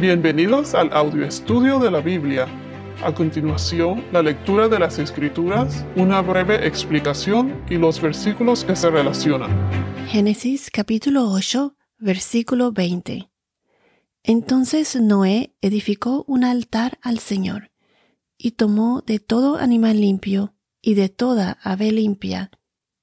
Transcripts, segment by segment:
Bienvenidos al audio estudio de la Biblia. A continuación, la lectura de las Escrituras, una breve explicación y los versículos que se relacionan. Génesis capítulo 8, versículo 20. Entonces Noé edificó un altar al Señor, y tomó de todo animal limpio y de toda ave limpia,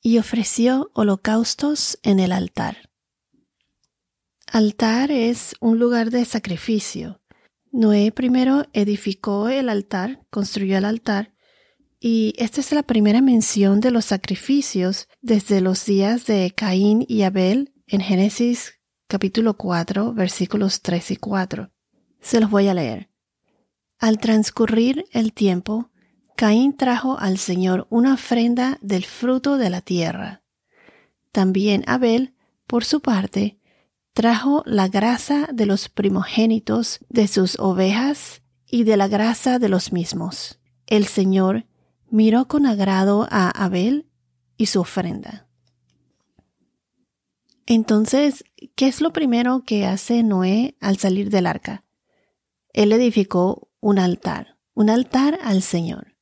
y ofreció holocaustos en el altar. Altar es un lugar de sacrificio. Noé primero edificó el altar, construyó el altar, y esta es la primera mención de los sacrificios desde los días de Caín y Abel en Génesis capítulo 4, versículos 3 y 4. Se los voy a leer. Al transcurrir el tiempo, Caín trajo al Señor una ofrenda del fruto de la tierra. También Abel, por su parte, trajo la grasa de los primogénitos de sus ovejas y de la grasa de los mismos. El Señor miró con agrado a Abel y su ofrenda. Entonces, ¿qué es lo primero que hace Noé al salir del arca? Él edificó un altar, un altar al Señor.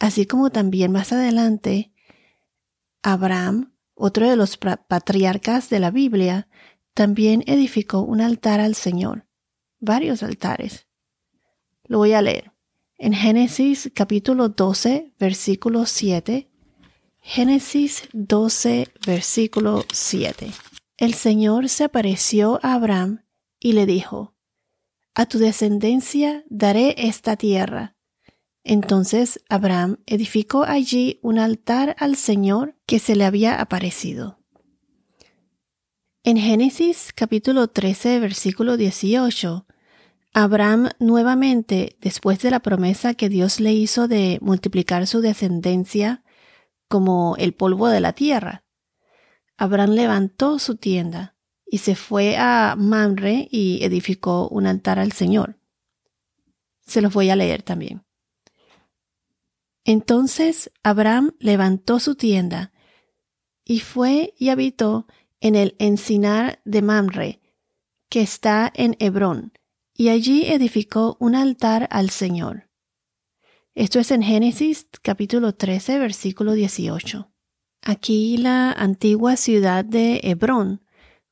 Así como también más adelante, Abraham, otro de los patriarcas de la Biblia, también edificó un altar al Señor, varios altares. Lo voy a leer. En Génesis capítulo 12, versículo 7. Génesis 12, versículo 7. El Señor se apareció a Abraham y le dijo, A tu descendencia daré esta tierra. Entonces Abraham edificó allí un altar al Señor que se le había aparecido. En Génesis capítulo 13, versículo 18, Abraham nuevamente, después de la promesa que Dios le hizo de multiplicar su descendencia como el polvo de la tierra, Abraham levantó su tienda y se fue a Mamre y edificó un altar al Señor. Se los voy a leer también. Entonces Abraham levantó su tienda y fue y habitó en el encinar de Mamre, que está en Hebrón, y allí edificó un altar al Señor. Esto es en Génesis capítulo 13, versículo 18. Aquí la antigua ciudad de Hebrón,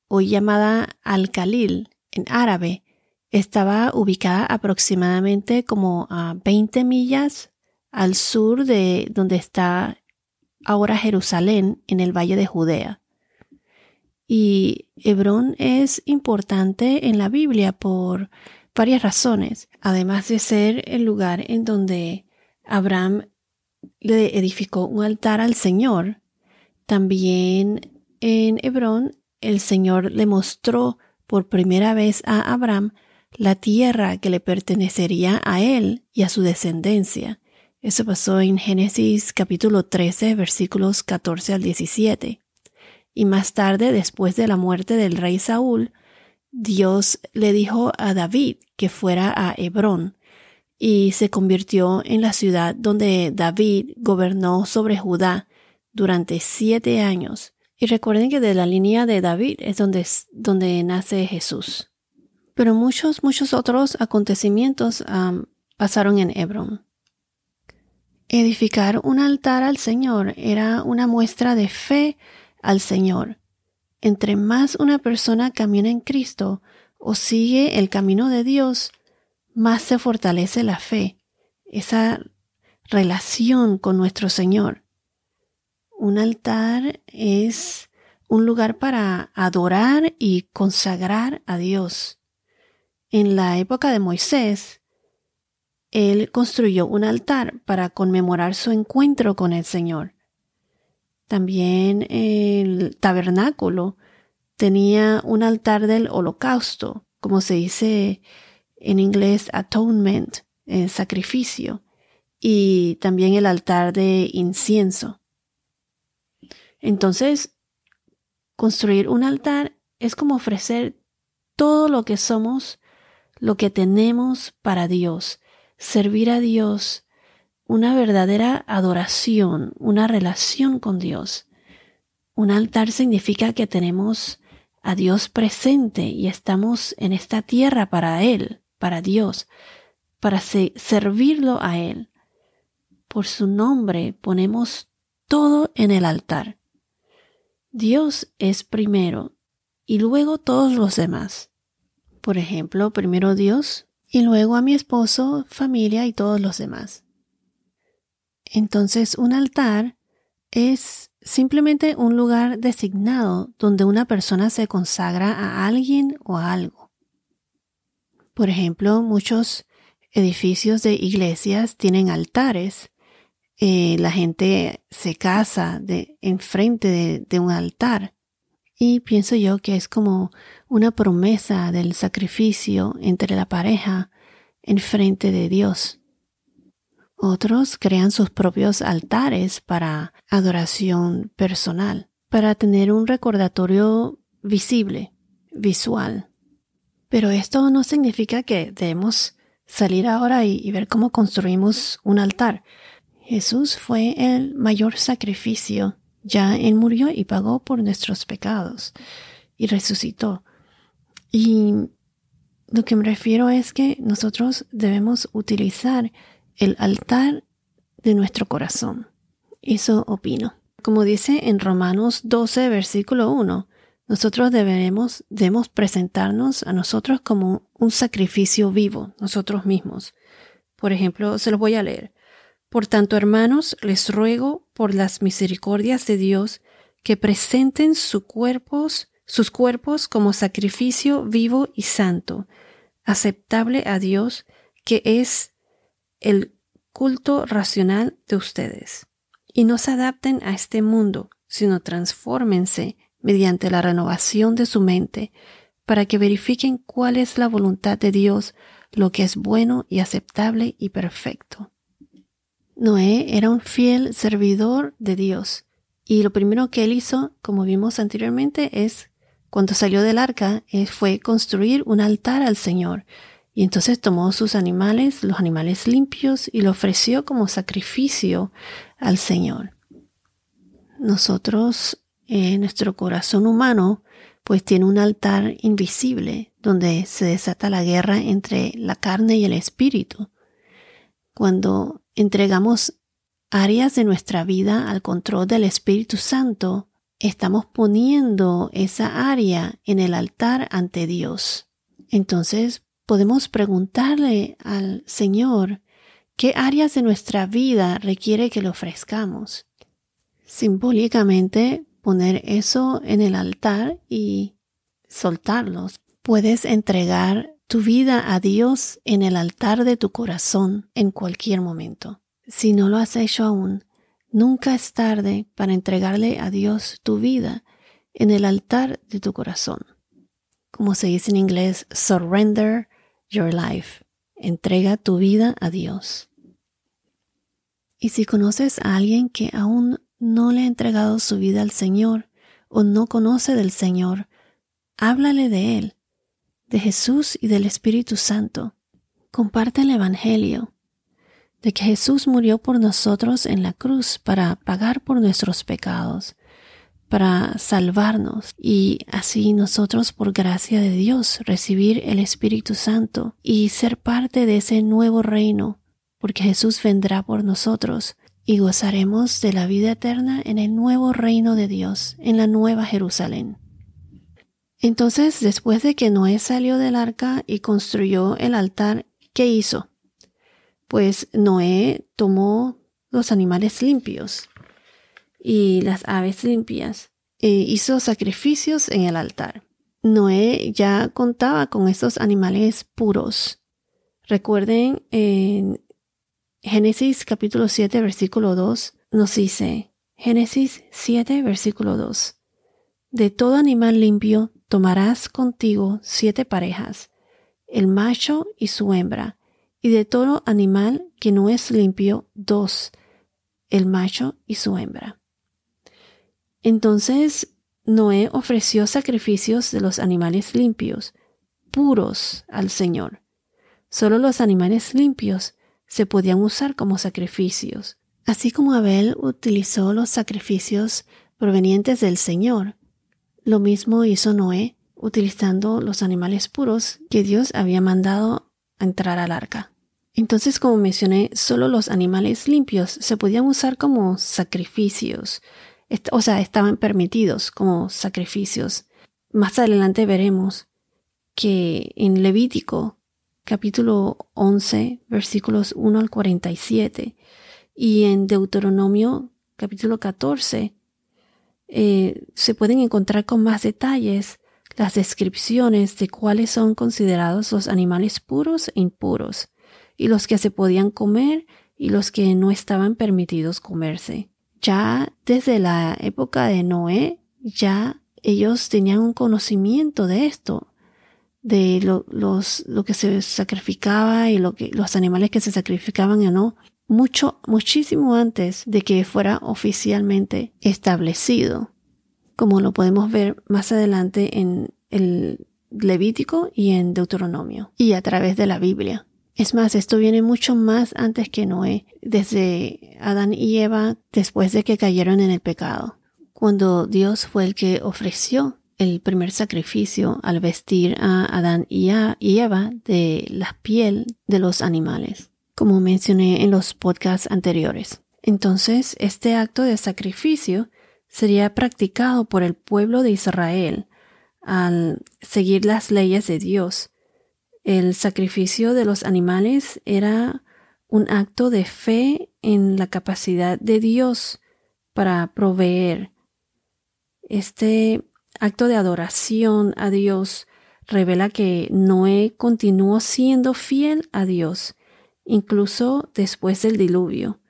hoy llamada Al-Khalil en árabe, estaba ubicada aproximadamente como a 20 millas al sur de donde está ahora Jerusalén en el Valle de Judea. Y Hebrón es importante en la Biblia por varias razones, además de ser el lugar en donde Abraham le edificó un altar al Señor. También en Hebrón el Señor le mostró por primera vez a Abraham la tierra que le pertenecería a él y a su descendencia. Eso pasó en Génesis capítulo 13 versículos 14 al 17. Y más tarde, después de la muerte del rey Saúl, Dios le dijo a David que fuera a Hebrón y se convirtió en la ciudad donde David gobernó sobre Judá durante siete años. Y recuerden que de la línea de David es donde, donde nace Jesús. Pero muchos, muchos otros acontecimientos pasaron en Hebrón. Edificar un altar al Señor era una muestra de fe al Señor. Entre más una persona camina en Cristo o sigue el camino de Dios, más se fortalece la fe, esa relación con nuestro Señor. Un altar es un lugar para adorar y consagrar a Dios. En la época de Moisés, él construyó un altar para conmemorar su encuentro con el Señor. También el tabernáculo tenía un altar del holocausto, como se dice en inglés atonement, el sacrificio, y también el altar de incienso. Entonces, construir un altar es como ofrecer todo lo que somos, lo que tenemos para Dios, servir a Dios una verdadera adoración, una relación con Dios. Un altar significa que tenemos a Dios presente y estamos en esta tierra para Él. para Dios, para servirlo a Él. Por su nombre ponemos todo en el altar. Dios es primero y luego todos los demás. Por ejemplo, primero Dios y luego a mi esposo, familia y todos los demás. Entonces un altar es simplemente un lugar designado donde una persona se consagra a alguien o a algo. Por ejemplo, muchos edificios de iglesias tienen altares. Eh, la gente se casa enfrente de, de un altar. Y pienso yo que es como una promesa del sacrificio entre la pareja en frente de Dios. Otros crean sus propios altares para adoración personal, para tener un recordatorio visible, visual. Pero esto no significa que debemos salir ahora y, ver cómo construimos un altar. Jesús fue el mayor sacrificio. Ya Él murió y pagó por nuestros pecados y resucitó. Y lo que me refiero es que nosotros debemos utilizar el altar de nuestro corazón. Eso opino. Como dice en Romanos 12, versículo 1, nosotros debemos presentarnos a nosotros como un sacrificio vivo, nosotros mismos. Por ejemplo, se los voy a leer. Por tanto, hermanos, les ruego por las misericordias de Dios que presenten sus cuerpos, sus cuerpos como sacrificio vivo y santo, aceptable a Dios, que es el culto racional de ustedes. Y no se adapten a este mundo, sino transfórmense mediante la renovación de su mente, para que verifiquen cuál es la voluntad de Dios, lo que es bueno y aceptable y perfecto. Noé era un fiel servidor de Dios, y lo primero que él hizo, como vimos anteriormente, es, cuando salió del arca, eh, fue construir un altar al Señor, y entonces tomó sus animales, los animales limpios, y lo ofreció como sacrificio al Señor. Nosotros, eh, nuestro corazón humano, pues tiene un altar invisible donde se desata la guerra entre la carne y el espíritu. Cuando entregamos áreas de nuestra vida al control del Espíritu Santo, estamos poniendo esa área en el altar ante Dios. Entonces podemos preguntarle al Señor qué áreas de nuestra vida requiere que le ofrezcamos. Simbólicamente poner eso en el altar y soltarlos. Puedes entregar tu vida a Dios en el altar de tu corazón en cualquier momento. Si no lo has hecho aún, nunca es tarde para entregarle a Dios tu vida en el altar de tu corazón. Como se dice en inglés, surrender your life. Entrega tu vida a Dios. Y si conoces a alguien que aún no le ha entregado su vida al Señor o no conoce del Señor, háblale de Él, de Jesús y del Espíritu Santo. Comparte el Evangelio, de que Jesús murió por nosotros en la cruz para pagar por nuestros pecados para salvarnos y así nosotros por gracia de Dios recibir el Espíritu Santo y ser parte de ese nuevo reino, porque Jesús vendrá por nosotros y gozaremos de la vida eterna en el nuevo reino de Dios, en la nueva Jerusalén. Entonces, después de que Noé salió del arca y construyó el altar, ¿qué hizo? Pues Noé tomó los animales limpios, y las aves limpias. E hizo sacrificios en el altar. Noé ya contaba con estos animales puros. Recuerden en Génesis capítulo 7 versículo 2 nos dice, Génesis 7 versículo 2, De todo animal limpio tomarás contigo siete parejas, el macho y su hembra, y de todo animal que no es limpio dos, el macho y su hembra. Entonces Noé ofreció sacrificios de los animales limpios, puros al Señor. Solo los animales limpios se podían usar como sacrificios. Así como Abel utilizó los sacrificios provenientes del Señor, lo mismo hizo Noé utilizando los animales puros que Dios había mandado entrar al arca. Entonces, como mencioné, solo los animales limpios se podían usar como sacrificios, o sea, estaban permitidos como sacrificios. Más adelante veremos que en Levítico capítulo 11 versículos 1 al 47 y en Deuteronomio capítulo 14 eh, se pueden encontrar con más detalles las descripciones de cuáles son considerados los animales puros e impuros, y los que se podían comer y los que no estaban permitidos comerse. Ya desde la época de Noé, ya ellos tenían un conocimiento de esto, de lo, los, lo que se sacrificaba y lo que, los animales que se sacrificaban o no, mucho, muchísimo antes de que fuera oficialmente establecido, como lo podemos ver más adelante en el Levítico y en Deuteronomio, y a través de la Biblia. Es más, esto viene mucho más antes que Noé, desde Adán y Eva después de que cayeron en el pecado, cuando Dios fue el que ofreció el primer sacrificio al vestir a Adán y a Eva de la piel de los animales, como mencioné en los podcasts anteriores. Entonces, este acto de sacrificio sería practicado por el pueblo de Israel al seguir las leyes de Dios. El sacrificio de los animales era un acto de fe en la capacidad de Dios para proveer. Este acto de adoración a Dios revela que Noé continuó siendo fiel a Dios, incluso después del diluvio.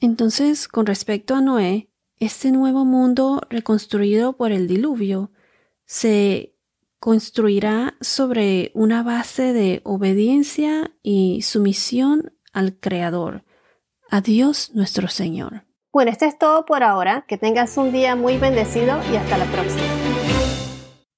Entonces, con respecto a Noé, este nuevo mundo reconstruido por el diluvio se construirá sobre una base de obediencia y sumisión al Creador, a Dios nuestro Señor. Bueno, esto es todo por ahora. Que tengas un día muy bendecido y hasta la próxima.